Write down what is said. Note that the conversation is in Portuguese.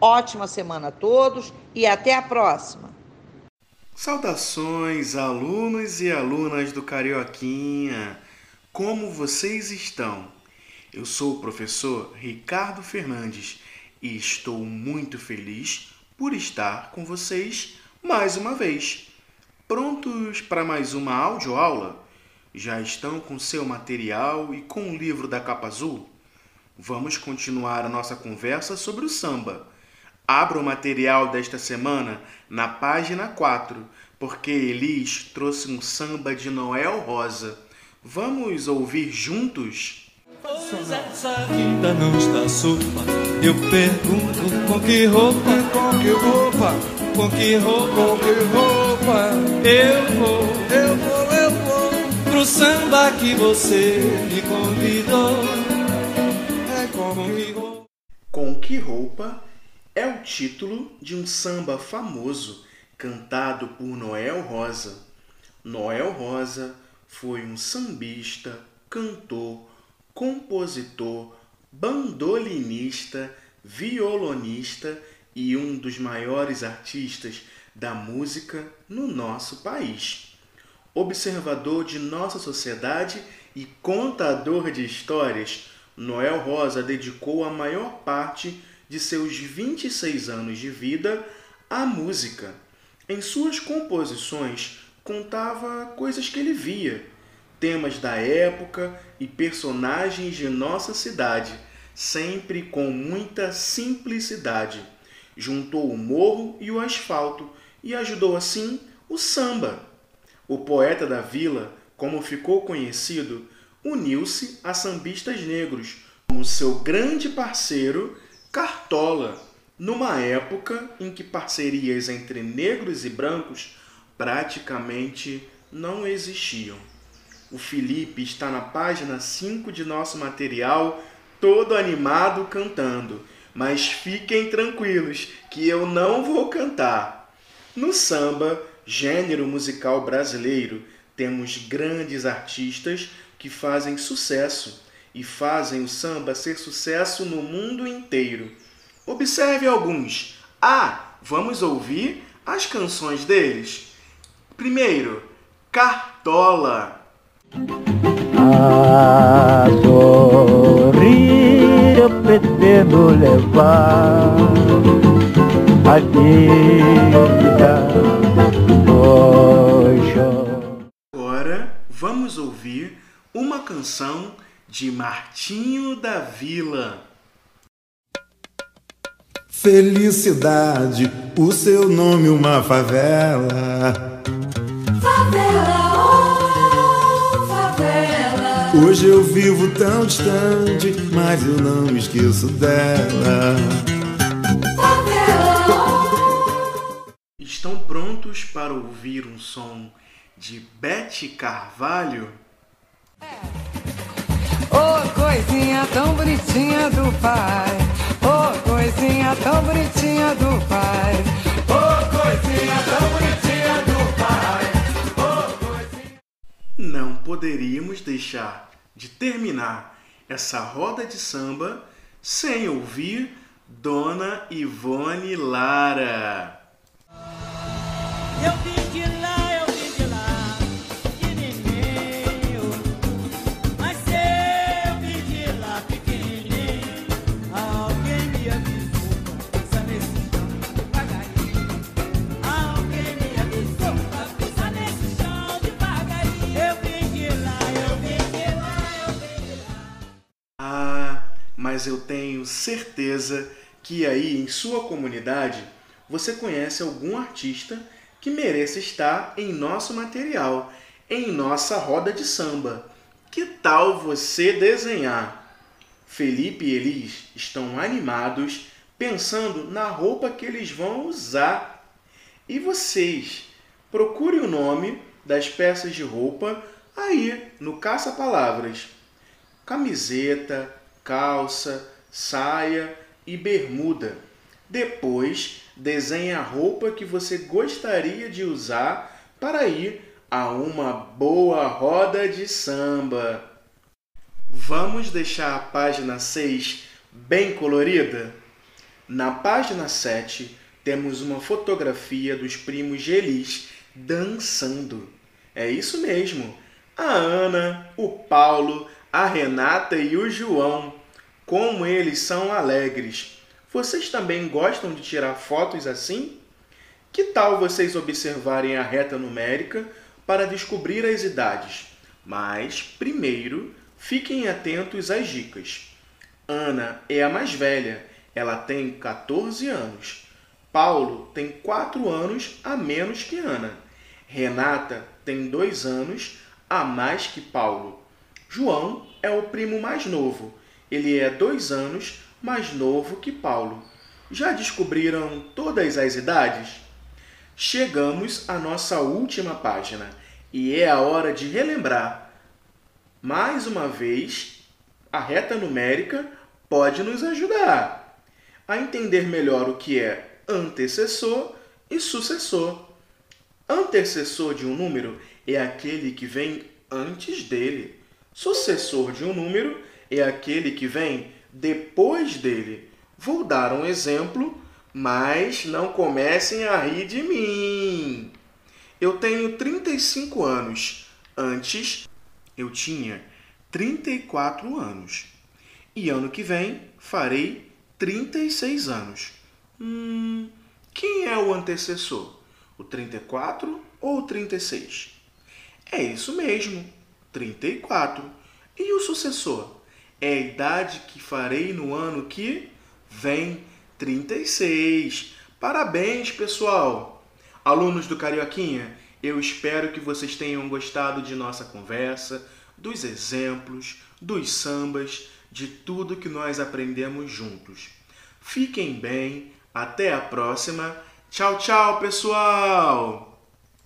Ótima semana a todos e até a próxima! Saudações, alunos e alunas do Carioquinha! Como vocês estão? Eu sou o professor Ricardo Fernandes e estou muito feliz por estar com vocês mais uma vez. Prontos para mais uma audioaula? Já estão com seu material e com o livro da capa azul? Vamos continuar a nossa conversa sobre o samba. Abra o material desta semana na página 4, porque Elis trouxe um samba de Noel Rosa. Vamos ouvir juntos? Pois essa vida não está sopa. Eu pergunto com que roupa, com que roupa, com que roupa, com que roupa eu vou, eu vou, eu vou pro samba que você me convidou. É com que roupa? Com que roupa é o título de um samba famoso cantado por Noel Rosa. Noel Rosa foi um sambista, cantor, compositor, bandolinista, violonista e um dos maiores artistas da música no nosso país. Observador de nossa sociedade e contador de histórias, Noel Rosa dedicou a maior parte de seus 26 anos de vida à música. Em suas composições, contava coisas que ele via, temas da época e personagens de nossa cidade, sempre com muita simplicidade. Juntou o morro e o asfalto e ajudou assim o samba. O poeta da vila, como ficou conhecido, uniu-se a sambistas negros como seu grande parceiro Cartola, numa época em que parcerias entre negros e brancos praticamente não existiam. O Felipe está na página 5 de nosso material, todo animado cantando. Mas fiquem tranquilos que eu não vou cantar. No samba, gênero musical brasileiro, temos grandes artistas que fazem sucesso e fazem o samba ser sucesso no mundo inteiro. Observe alguns. Ah, vamos ouvir as canções deles. Primeiro, Cartola. A sorrir eu pretendo levar a vida Agora vamos ouvir uma canção de Martinho da Vila. Felicidade, o seu nome uma favela Hoje eu vivo tão distante, mas eu não me esqueço dela. Estão prontos para ouvir um som de Bete Carvalho? Oh, coisinha tão bonitinha do pai. Oh, coisinha tão bonitinha do pai. Não poderíamos deixar de terminar essa roda de samba sem ouvir Dona Ivone Lara. Eu vim mas eu tenho certeza que aí em sua comunidade você conhece algum artista que mereça estar em nosso material, em nossa roda de samba. Que tal você desenhar? Felipe e Elis estão animados pensando na roupa que eles vão usar. E vocês? Procure o nome das peças de roupa aí no caça-palavras camiseta, calça, saia e bermuda. Depois, desenhe a roupa que você gostaria de usar para ir a uma boa roda de samba. Vamos deixar a página 6 bem colorida? Na página 7, temos uma fotografia dos primos Gelis dançando. É isso mesmo. A Ana, o Paulo, a Renata e o João. Como eles são alegres. Vocês também gostam de tirar fotos assim? Que tal vocês observarem a reta numérica para descobrir as idades? Mas, primeiro, fiquem atentos às dicas. Ana é a mais velha, ela tem 14 anos. Paulo tem 4 anos a menos que Ana. Renata tem 2 anos a mais que Paulo. João é o primo mais novo. Ele é 2 anos mais novo que Paulo. Já descobriram todas as idades? Chegamos à nossa última página e é a hora de relembrar. Mais uma vez, a reta numérica pode nos ajudar a entender melhor o que é antecessor e sucessor. Antecessor de um número é aquele que vem antes dele. Sucessor de um número é aquele que vem depois dele. Vou dar um exemplo, mas não comecem a rir de mim. Eu tenho 35 anos. Antes, eu tinha 34 anos. E ano que vem farei 36 anos. Hum, quem é o antecessor? O 34 ou o 36? É isso mesmo, 34. E o sucessor? É a idade que farei no ano que vem, 36. Parabéns, pessoal! Alunos do Carioquinha, eu espero que vocês tenham gostado de nossa conversa, dos exemplos, dos sambas, de tudo que nós aprendemos juntos. Fiquem bem, até a próxima. Tchau, tchau, pessoal!